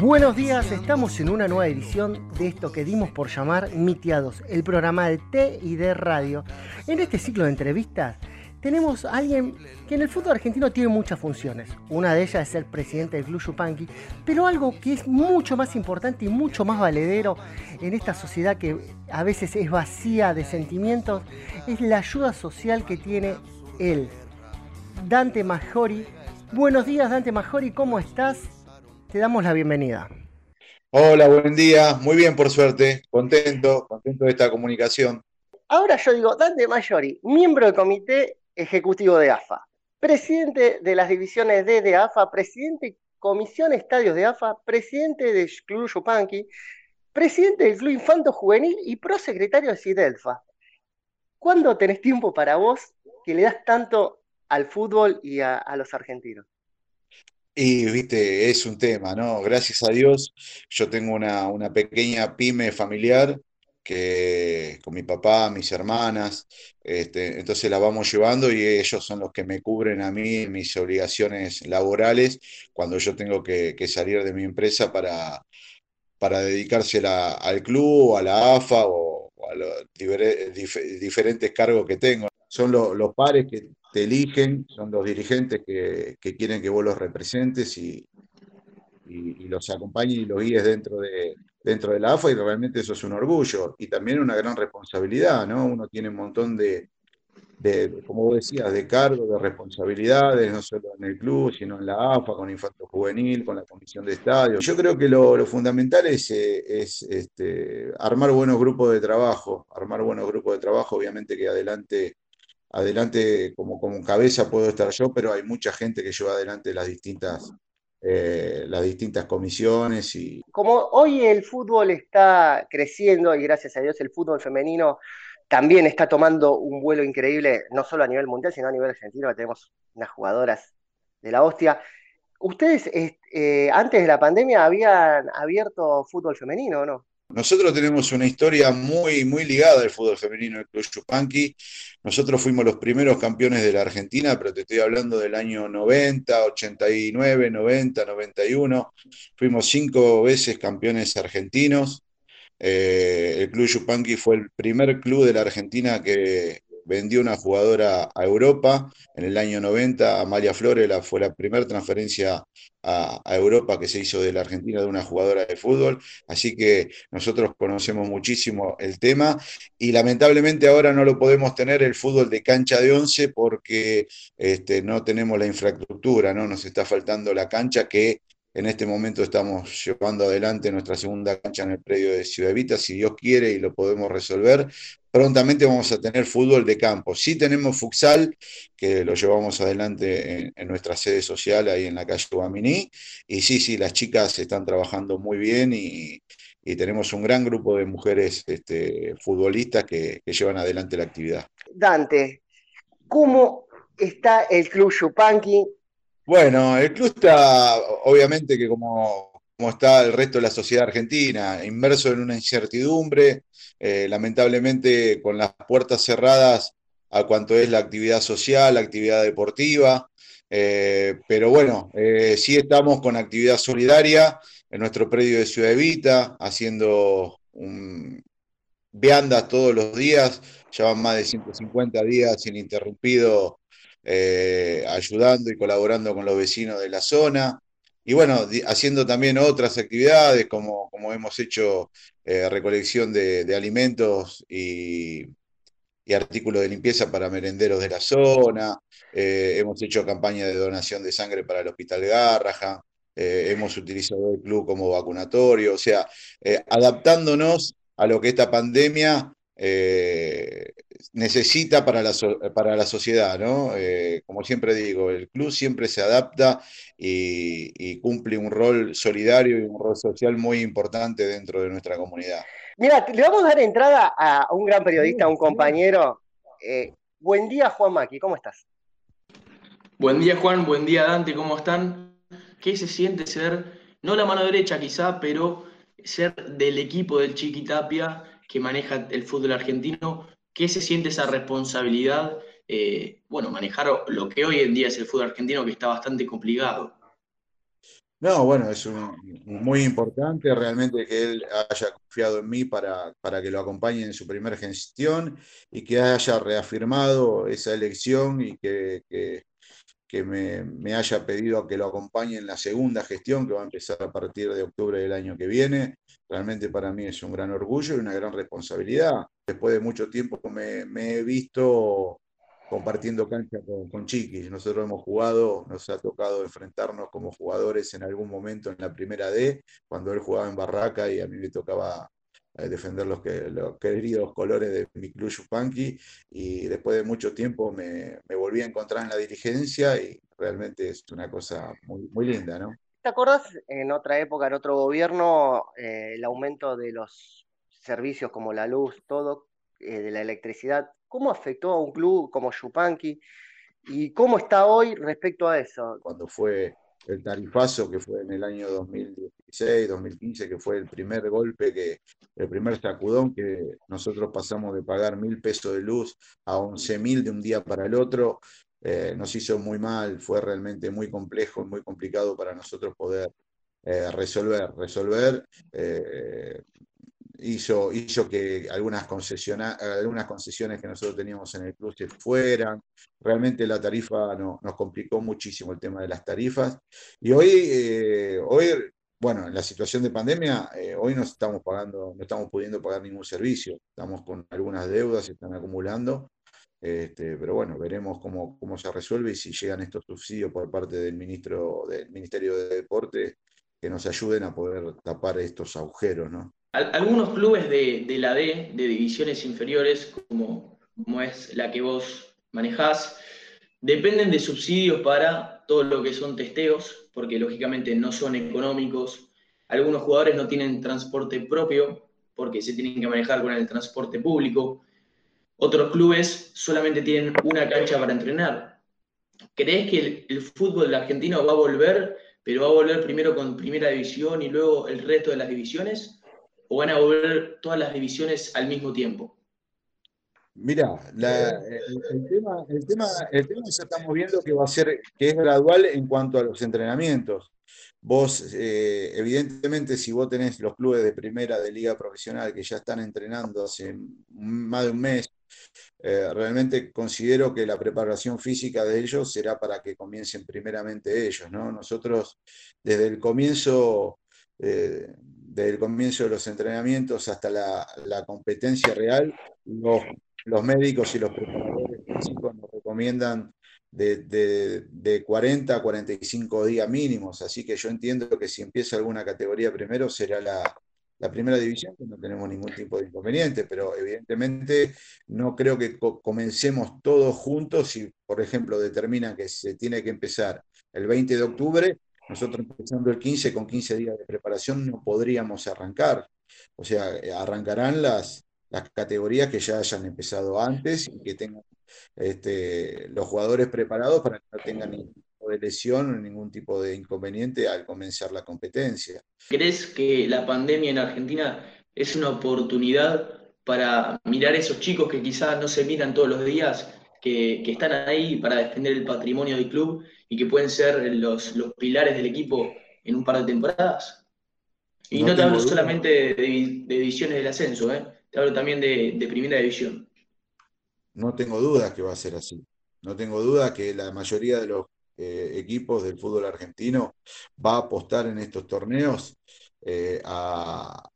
Buenos días, estamos en una nueva edición de esto que dimos por llamar Mitiados, el programa de T y de Radio. En este ciclo de entrevistas tenemos a alguien que en el fútbol argentino tiene muchas funciones. Una de ellas es ser presidente del Club Yupanqui, pero algo que es mucho más importante y mucho más valedero en esta sociedad que a veces es vacía de sentimientos es la ayuda social que tiene él. Dante Majori. Buenos días, Dante Majori, ¿cómo estás? Te damos la bienvenida. Hola, buen día. Muy bien, por suerte. Contento, contento de esta comunicación. Ahora yo digo, Dante Mayori, miembro del Comité Ejecutivo de AFA, presidente de las divisiones D de AFA, presidente Comisión Estadios de AFA, presidente del Club Yupanqui, presidente del Club Infanto Juvenil y prosecretario de Sidelfa. ¿Cuándo tenés tiempo para vos que le das tanto al fútbol y a los argentinos? Y, viste, es un tema, ¿no? Gracias a Dios, yo tengo una, pequeña pyme familiar que con mi papá, mis hermanas, este, entonces la vamos llevando y ellos son los que me cubren a mí mis obligaciones laborales cuando yo tengo que, salir de mi empresa para, para dedicársela al club, a la AFA o, a los diferentes cargos que tengo. Son los pares que te eligen, son los dirigentes que, quieren que vos los representes y, los acompañes y los guíes dentro de, dentro de la AFA y realmente eso es un orgullo y también una gran responsabilidad, ¿no? Uno tiene un montón de, como vos decías, de cargos, de responsabilidades, no solo en el club, sino en la AFA, con Infanto Juvenil, con la Comisión de Estadios. Yo creo que lo, fundamental es, eh, es este, armar buenos grupos de trabajo, armar buenos grupos de trabajo, obviamente que adelante adelante como, como cabeza puedo estar yo, pero hay mucha gente que lleva adelante las distintas, eh, las distintas comisiones. Y... Como hoy el fútbol está creciendo y gracias a Dios el fútbol femenino también está tomando un vuelo increíble, no solo a nivel mundial, sino a nivel argentino, tenemos unas jugadoras de la hostia. ¿Ustedes eh, antes de la pandemia habían abierto fútbol femenino o no? Nosotros tenemos una historia muy, muy ligada al fútbol femenino del Club Chupanqui. Nosotros fuimos los primeros campeones de la Argentina, pero te estoy hablando del año 90, 89, 90, 91. Fuimos cinco veces campeones argentinos. Eh, el Club Chupanqui fue el primer club de la Argentina que vendió una jugadora a Europa en el año 90. Amalia Flores fue la primera transferencia a, Europa que se hizo de la Argentina de una jugadora de fútbol. Así que nosotros conocemos muchísimo el tema y lamentablemente ahora no lo podemos tener el fútbol de cancha de once porque este, no tenemos la infraestructura, ¿no? Nos está faltando la cancha que en este momento estamos llevando adelante nuestra segunda cancha en el predio de Ciudad Evita. Si Dios quiere y lo podemos resolver, prontamente vamos a tener fútbol de campo. Sí tenemos futsal, que lo llevamos adelante en, nuestra sede social ahí en la calle Guaminí. Y sí, sí, las chicas están trabajando muy bien y, tenemos un gran grupo de mujeres este, futbolistas que, llevan adelante la actividad. Dante, ¿cómo está el Club Yupanqui? Bueno, el club está, obviamente que como, como está el resto de la sociedad argentina, inmerso en una incertidumbre, eh, lamentablemente con las puertas cerradas a cuanto es la actividad social, la actividad deportiva, eh, pero bueno, eh, sí estamos con actividad solidaria en nuestro predio de Ciudad Evita, haciendo viandas todos los días, ya van más de 150 días ininterrumpido ayudando y colaborando con los vecinos de la zona. Y bueno, haciendo también otras actividades como, como hemos hecho eh, recolección de, alimentos y, artículos de limpieza para merenderos de la zona, eh, hemos hecho campaña de donación de sangre para el Hospital Garraja, eh, hemos utilizado el club como vacunatorio, o sea, adaptándonos a lo que esta pandemia necesita para la, para la sociedad, ¿no? Eh, como siempre digo, el club siempre se adapta y, cumple un rol solidario y un rol social muy importante dentro de nuestra comunidad. Mira, le vamos a dar entrada a un gran periodista, a un compañero. Eh, buen día, Juan Maki, ¿cómo estás? Buen día, Juan, buen día, Dante, ¿cómo están? ¿Qué se siente ser, no la mano derecha quizá, pero ser del equipo del Chiquitapia que maneja el fútbol argentino? ¿Qué se siente esa responsabilidad? Eh, bueno, manejar lo que hoy en día es el fútbol argentino, que está bastante complicado. No, bueno, es muy importante realmente que él haya confiado en mí para, para que lo acompañe en su primera gestión y que haya reafirmado esa elección y que, que, me, me, haya pedido que lo acompañe en la segunda gestión que va a empezar a partir de octubre del año que viene. Realmente para mí es un gran orgullo y una gran responsabilidad. Después de mucho tiempo me, me he visto compartiendo cancha con, Chiquis. Nosotros hemos jugado, nos ha tocado enfrentarnos como jugadores en algún momento en la primera D, cuando él jugaba en Barraca y a mí me tocaba eh, defender los, que, los queridos colores de mi club Yupanqui y después de mucho tiempo me, volví a encontrar en la dirigencia y realmente es una cosa muy, muy linda, ¿no? ¿Te acordás en otra época, en otro gobierno, eh, el aumento de los servicios como la luz, todo, eh, de la electricidad? ¿Cómo afectó a un club como Yupanqui? ¿Y cómo está hoy respecto a eso? Cuando fue el tarifazo, que fue en el año 2016, 2015, que fue el primer golpe, que, el primer sacudón, que nosotros pasamos de pagar mil pesos de luz a once mil de un día para el otro, eh, nos hizo muy mal, fue realmente muy complejo, muy complicado para nosotros poder eh, resolver. Resolver eh, hizo, hizo que algunas, algunas concesiones que nosotros teníamos en el club se fueran. Realmente la tarifa nos complicó muchísimo el tema de las tarifas. Y hoy, hoy bueno, en la situación de pandemia, hoy no estamos pagando, no estamos pudiendo pagar ningún servicio. Estamos con algunas deudas, se están acumulando. Este, pero bueno, veremos cómo, cómo se resuelve y si llegan estos subsidios por parte del ministro del Ministerio de Deporte que nos ayuden a poder tapar estos agujeros, ¿no? Algunos clubes de, la D, de divisiones inferiores, como, como es la que vos manejás, dependen de subsidios para todo lo que son testeos, porque lógicamente no son económicos. Algunos jugadores no tienen transporte propio, porque se tienen que manejar con el transporte público. Otros clubes solamente tienen una cancha para entrenar. ¿Crees que el, fútbol argentino va a volver, pero va a volver primero con primera división y luego el resto de las divisiones? ¿O van a volver todas las divisiones al mismo tiempo? Mira, el, tema, el, tema, el ya estamos viendo que va a ser, que es gradual en cuanto a los entrenamientos. Vos, eh, evidentemente, si vos tenés los clubes de primera de liga profesional que ya están entrenando hace más de un mes, eh, realmente considero que la preparación física de ellos será para que comiencen primeramente ellos, ¿no? Nosotros, desde el comienzo, eh, desde el comienzo de los entrenamientos hasta la, competencia real, los, médicos y los preparadores físicos nos recomiendan de, 40 a 45 días mínimos, así que yo entiendo que si empieza alguna categoría primero será la, la primera división, que no tenemos ningún tipo de inconveniente, pero evidentemente no creo que comencemos todos juntos si, por ejemplo, determinan que se tiene que empezar el 20 de octubre, nosotros empezando el 15 con 15 días de preparación no podríamos arrancar. O sea, arrancarán las, las categorías que ya hayan empezado antes y que tengan este, los jugadores preparados para que no tengan ningún de lesión o ningún tipo de inconveniente al comenzar la competencia. ¿Crees que la pandemia en Argentina es una oportunidad para mirar a esos chicos que quizás no se miran todos los días, que, que, están ahí para defender el patrimonio del club y que pueden ser los, los pilares del equipo en un par de temporadas? Y no, te hablo solamente de, de, divisiones del ascenso, ¿eh? te hablo también de, de primera división no tengo dudas que va a ser así. No tengo duda que la mayoría de los eh, equipos del fútbol argentino va a apostar en estos torneos eh, a,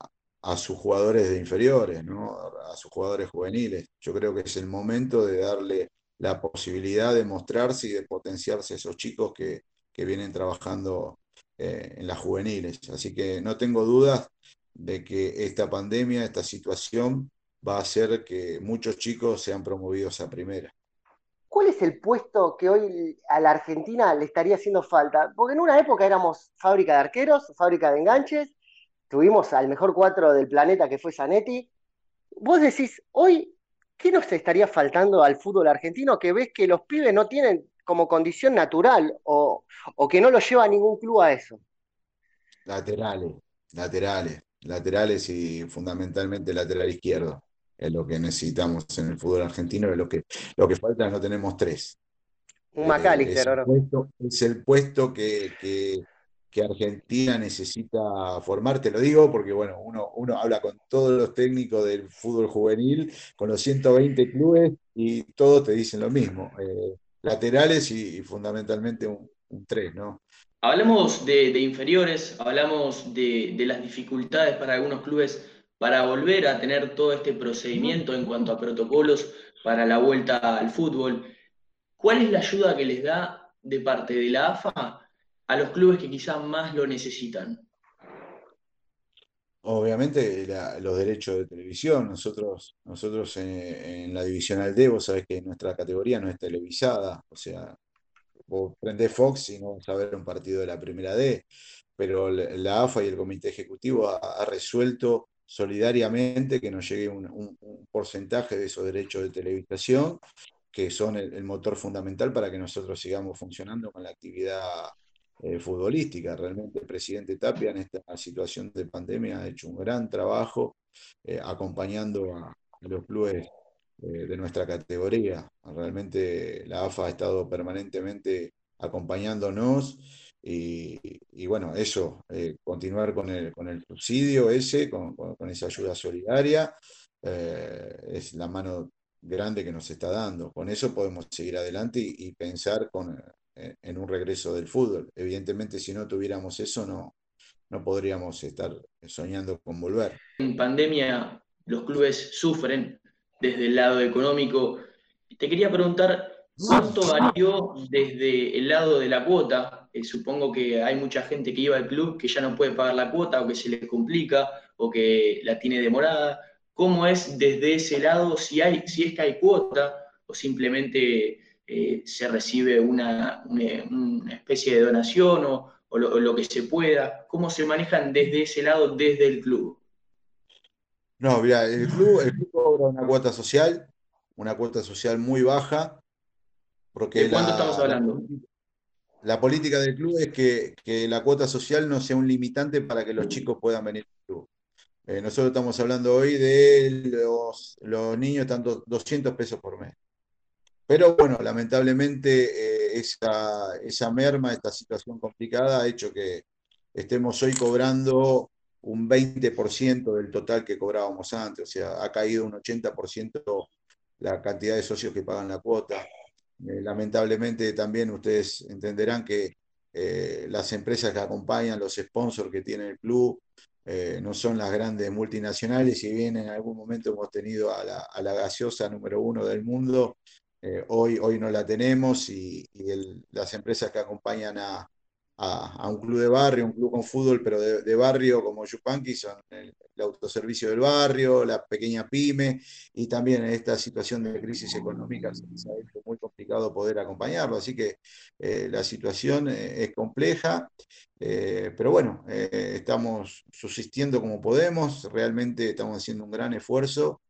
sus jugadores de inferiores, a sus jugadores juveniles. Yo creo que es el momento de darle la posibilidad de mostrarse y de potenciarse a esos chicos que, vienen trabajando eh, en las juveniles. Así que no tengo dudas de que esta pandemia, esta situación, va a hacer que muchos chicos sean promovidos a primera. ¿Cuál es el puesto que hoy a la Argentina le estaría haciendo falta? Porque en una época éramos fábrica de arqueros, fábrica de enganches, tuvimos al mejor cuatro del planeta que fue Zanetti. Vos decís, hoy, ¿qué nos estaría faltando al fútbol argentino que ves que los pibes no tienen como condición natural o, o que no lo lleva ningún club a eso? Laterales, laterales, laterales y fundamentalmente lateral izquierdo es lo que necesitamos en el fútbol argentino, es lo que, lo que falta, no tenemos tres. Un McAllister, eh, es, el puesto que, que, Argentina necesita formar, te lo digo porque bueno, uno, uno habla con todos los técnicos del fútbol juvenil, con los 120 clubes y todos te dicen lo mismo, eh, laterales y, fundamentalmente un, un, tres, ¿no? Hablamos de, de inferiores, hablamos de, de las dificultades para algunos clubes para volver a tener todo este procedimiento en cuanto a protocolos para la vuelta al fútbol. ¿Cuál es la ayuda que les da de parte de la AFA a los clubes que quizás más lo necesitan? Obviamente los derechos de televisión, nosotros, nosotros en, la divisional D, vos sabés que nuestra categoría no es televisada, o sea, vos prendés Fox y no vas a ver un partido de la primera D, pero la AFA y el comité ejecutivo ha resuelto solidariamente que nos llegue un, porcentaje de esos derechos de televisación, que son el, motor fundamental para que nosotros sigamos funcionando con la actividad eh, futbolística. Realmente el presidente Tapia en esta situación de pandemia ha hecho un gran trabajo eh, acompañando a, los clubes eh, de nuestra categoría. Realmente la AFA ha estado permanentemente acompañándonos y, bueno, eso, eh, continuar con el, con el subsidio ese, con, esa ayuda solidaria, eh, es la mano grande que nos está dando. Con eso podemos seguir adelante y, pensar con, eh, en un regreso del fútbol. Evidentemente, si no tuviéramos eso, no, no podríamos estar soñando con volver. En pandemia, los clubes sufren desde el lado económico. Te quería preguntar, ¿cuánto varió desde el lado de la cuota eh, supongo que hay mucha gente que iba al club que ya no puede pagar la cuota o que se le complica o que la tiene demorada. ¿Cómo es desde ese lado si, hay, si es que hay cuota o simplemente eh, se recibe una, especie de donación o, lo, que se pueda? ¿Cómo se manejan desde ese lado, desde el club? No, mira, el club, el club cobra una cuota social, una cuota social muy baja. Porque ¿De cuánto estamos hablando? la política del club es que, la cuota social no sea un limitante para que los chicos puedan venir al club. Eh, nosotros estamos hablando hoy de los, los niños, tanto 200 pesos por mes. Pero bueno, lamentablemente eh, esa, esa merma, esta situación complicada ha hecho que estemos hoy cobrando un 20% del total que cobrábamos antes, o sea, ha caído un 80% la cantidad de socios que pagan la cuota. Eh, lamentablemente también ustedes entenderán que eh, las empresas que acompañan, los sponsors que tiene el club, eh, no son las grandes multinacionales, si bien en algún momento hemos tenido a la, gaseosa número uno del mundo, hoy, hoy no la tenemos y, las empresas que acompañan a, a, un club de barrio, un club con fútbol, pero de, barrio como Yupanqui, son el, autoservicio del barrio, la pequeña pyme, y también en esta situación de crisis económica se ha hecho muy complicado poder acompañarlo. Así que eh, la situación eh, es compleja, eh, pero bueno, estamos subsistiendo como podemos, realmente estamos haciendo un gran esfuerzo.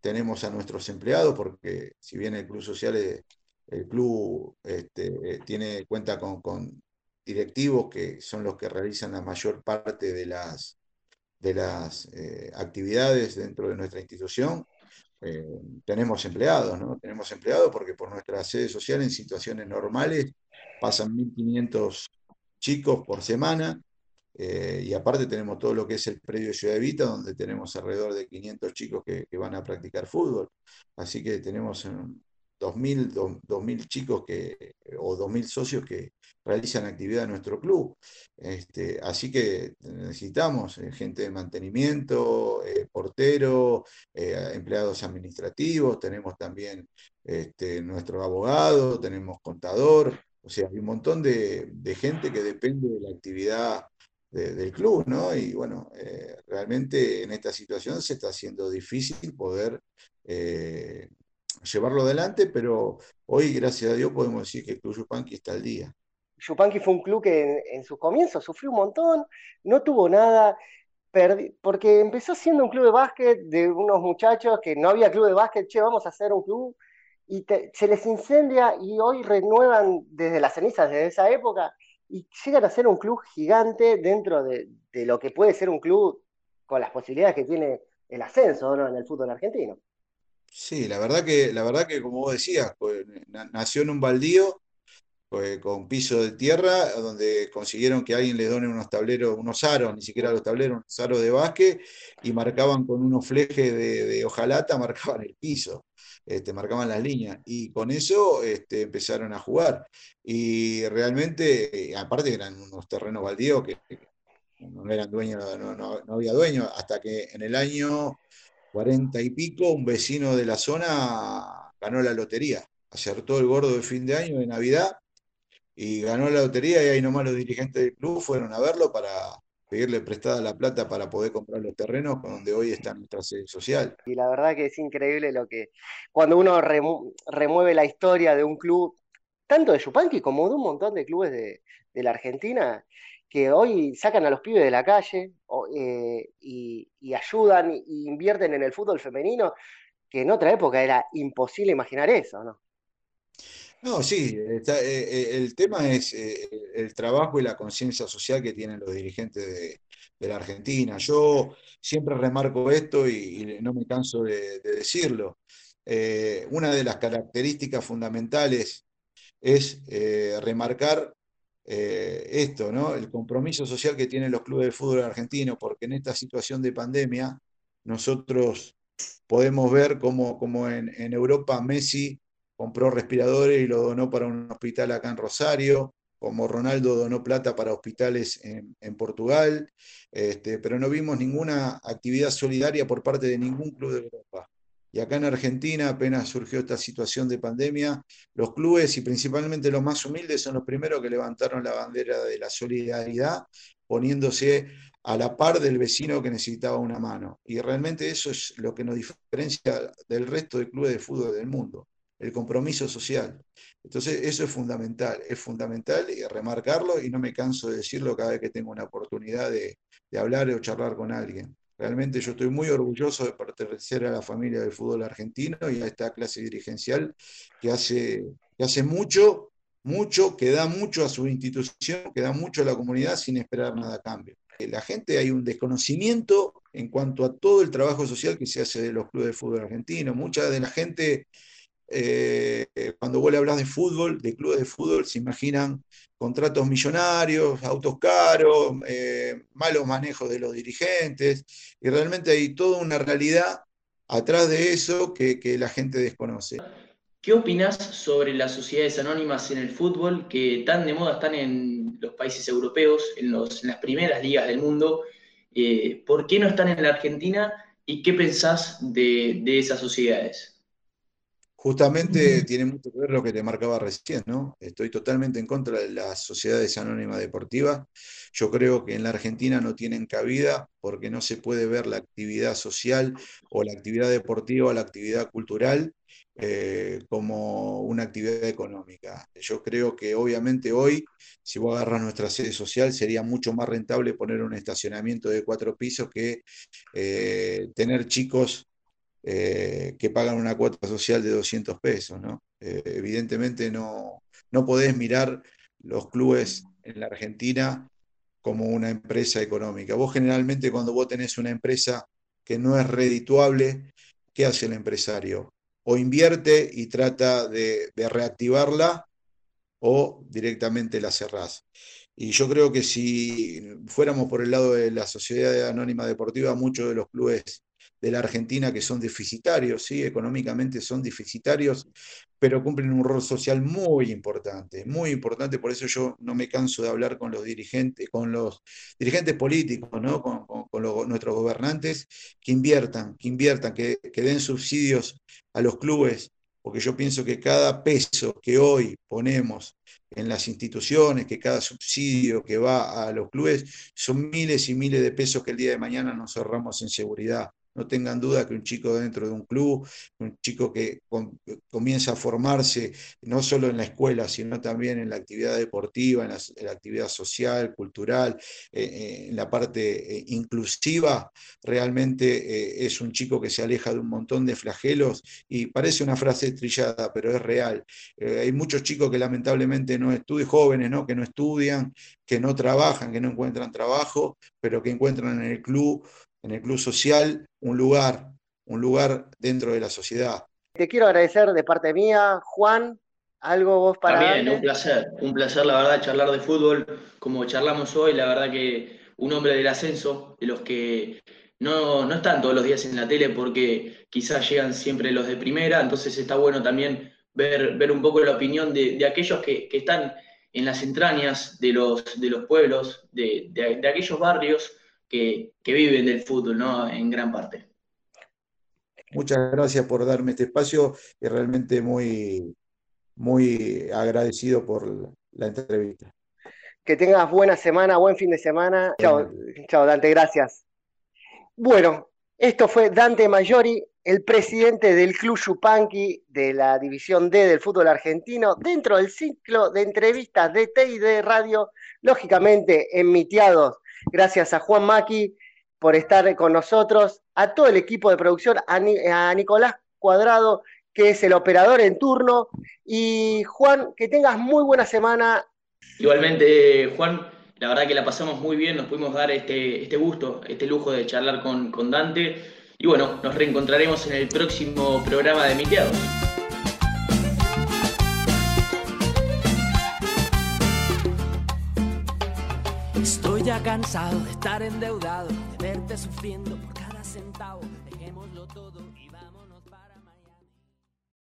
tenemos a nuestros empleados, porque si bien el Club Social es el club este, eh, tiene cuenta con, directivos que son los que realizan la mayor parte de las, de las eh, actividades dentro de nuestra institución. Eh, tenemos empleados, ¿no? Tenemos empleados porque por nuestra sede social en situaciones normales pasan 1.500 chicos por semana y aparte tenemos todo lo que es el predio Ciudad Evita, donde tenemos alrededor de 500 chicos que, que van a practicar fútbol. Así que tenemos 2.000, 2000 chicos que, o 2.000 socios que realizan actividad en nuestro club. Este, así que necesitamos eh, gente de mantenimiento, eh, portero, eh, empleados administrativos, tenemos también este, nuestro abogado, tenemos contador, o sea, hay un montón de, gente que depende de la actividad del club, ¿no? Y bueno, realmente en esta situación se está haciendo difícil poder llevarlo adelante, pero hoy, gracias a Dios, podemos decir que el Club Yupanqui está al día. Yupanqui fue un club que en, sus comienzos sufrió un montón, no tuvo nada, porque empezó siendo un club de básquet de unos muchachos que no había club de básquet, che, vamos a hacer un club, y se les incendia y hoy renuevan desde las cenizas, desde esa época, y llegan a ser un club gigante dentro de, lo que puede ser un club con las posibilidades que tiene el ascenso en el fútbol argentino. Sí, la verdad que, la verdad que como vos decías, pues, nació en un baldío pues, con piso de tierra, donde consiguieron que alguien les done unos tableros, unos aros, ni siquiera los tableros, unos aros de básquet, y marcaban con unos flejes de, hojalata, marcaban el piso. Este, marcaban las líneas y con eso este, empezaron a jugar. Y realmente, aparte eran unos terrenos baldíos que, no eran dueños, no, había dueños, hasta que en el año cuarenta y pico un vecino de la zona ganó la lotería, acertó el gordo de fin de año, de Navidad, y ganó la lotería y ahí nomás los dirigentes del club fueron a verlo para, pedirle prestada la plata para poder comprar los terrenos donde hoy está nuestra sede social. Y la verdad que es increíble lo que, cuando uno remueve la historia de un club, tanto de Yupanqui como de un montón de clubes de, la Argentina, que hoy sacan a los pibes de la calle eh, y, ayudan e invierten en el fútbol femenino, que en otra época era imposible imaginar eso, ¿no? No, sí, eh, eh, el tema es el trabajo y la conciencia social que tienen los dirigentes de, la Argentina. Yo siempre remarco esto y, no me canso de, decirlo. una de las características fundamentales es remarcar esto, ¿no? El compromiso social que tienen los clubes de fútbol argentinos, porque en esta situación de pandemia nosotros podemos ver cómo, en, en Europa Messi compró respiradores y lo donó para un hospital acá en Rosario, como Ronaldo donó plata para hospitales en, Portugal, este, pero no vimos ninguna actividad solidaria por parte de ningún club de Europa. Y acá en Argentina, apenas surgió esta situación de pandemia, los clubes y principalmente los más humildes son los primeros que levantaron la bandera de la solidaridad, poniéndose a la par del vecino que necesitaba una mano. Y realmente eso es lo que nos diferencia del resto de clubes de fútbol del mundo el compromiso social. Entonces, eso es fundamental, es fundamental remarcarlo y no me canso de decirlo cada vez que tengo una oportunidad de, hablar o charlar con alguien. Realmente yo estoy muy orgulloso de pertenecer a la familia del fútbol argentino y a esta clase dirigencial que hace, que hace mucho, mucho, que da mucho a su institución, que da mucho a la comunidad sin esperar nada a cambio. La gente hay un desconocimiento en cuanto a todo el trabajo social que se hace de los clubes de fútbol argentino. Mucha de la gente eh, cuando vos le hablas de fútbol, de clubes de fútbol, se imaginan contratos millonarios, autos caros, eh, malos manejos de los dirigentes, y realmente hay toda una realidad atrás de eso que, la gente desconoce. ¿Qué opinas sobre las sociedades anónimas en el fútbol que tan de moda están en los países europeos, en, las primeras ligas del mundo? Eh, ¿Por qué no están en la Argentina y qué pensás de esas sociedades? Justamente tiene mucho que ver lo que te marcaba recién, ¿no? Estoy totalmente en contra de las sociedades anónimas deportivas. Yo creo que en la Argentina no tienen cabida porque no se puede ver la actividad social o la actividad deportiva o la actividad cultural eh, como una actividad económica. Yo creo que obviamente hoy, si vos agarras nuestra sede social, sería mucho más rentable poner un estacionamiento de cuatro pisos que eh, tener chicos eh, que pagan una cuota social de 200 pesos. ¿no? Eh, evidentemente no, no podés mirar los clubes en la Argentina como una empresa económica. Vos generalmente cuando vos tenés una empresa que no es redituable, ¿qué hace el empresario? O invierte y trata de, de reactivarla o directamente la cerrás. Y yo creo que si fuéramos por el lado de la sociedad anónima deportiva, muchos de los clubes de la Argentina que son deficitarios, ¿sí? económicamente son deficitarios, pero cumplen un rol social muy importante, muy importante, por eso yo no me canso de hablar con los dirigentes, con los dirigentes políticos, ¿no? con, nuestros gobernantes, que inviertan, que inviertan, que, den subsidios a los clubes, porque yo pienso que cada peso que hoy ponemos en las instituciones, que cada subsidio que va a los clubes, son miles y miles de pesos que el día de mañana nos ahorramos en seguridad. No tengan duda que un chico dentro de un club, un chico que comienza a formarse no solo en la escuela, sino también en la actividad deportiva, en la, actividad social, cultural, eh, eh, en la parte eh, inclusiva, realmente es un chico que se aleja de un montón de flagelos y parece una frase trillada, pero es real. hay muchos chicos que lamentablemente no estudian, jóvenes ¿no? que no estudian, que no trabajan, que no encuentran trabajo, pero que encuentran en el club en el club social un lugar, un lugar dentro de la sociedad. Te quiero agradecer de parte mía, Juan, algo vos para... También, un placer, un placer la verdad charlar de fútbol como charlamos hoy, la verdad que un hombre del ascenso, de los que no, no están todos los días en la tele porque quizás llegan siempre los de primera, entonces está bueno también ver, ver un poco la opinión de, aquellos que, están en las entrañas de los, de los pueblos, de, de aquellos barrios que, viven del fútbol, ¿no? En gran parte. Muchas gracias por darme este espacio y realmente muy, muy agradecido por la entrevista. Que tengas buena semana, buen fin de semana. Chao, chao Dante, gracias. Bueno, esto fue Dante Mayori, el presidente del Club Yupanqui de la División D del fútbol argentino, dentro del ciclo de entrevistas de T y de Radio, lógicamente emitiados Gracias a Juan Maki por estar con nosotros, a todo el equipo de producción, a, Nicolás Cuadrado, que es el operador en turno. Y Juan, que tengas muy buena semana. Igualmente, Juan, la verdad que la pasamos muy bien, nos pudimos dar este, este gusto, este lujo de charlar con, con Dante. Y bueno, nos reencontraremos en el próximo programa de Miteados. Estoy ya cansado de estar endeudado, de verte sufriendo por cada centavo.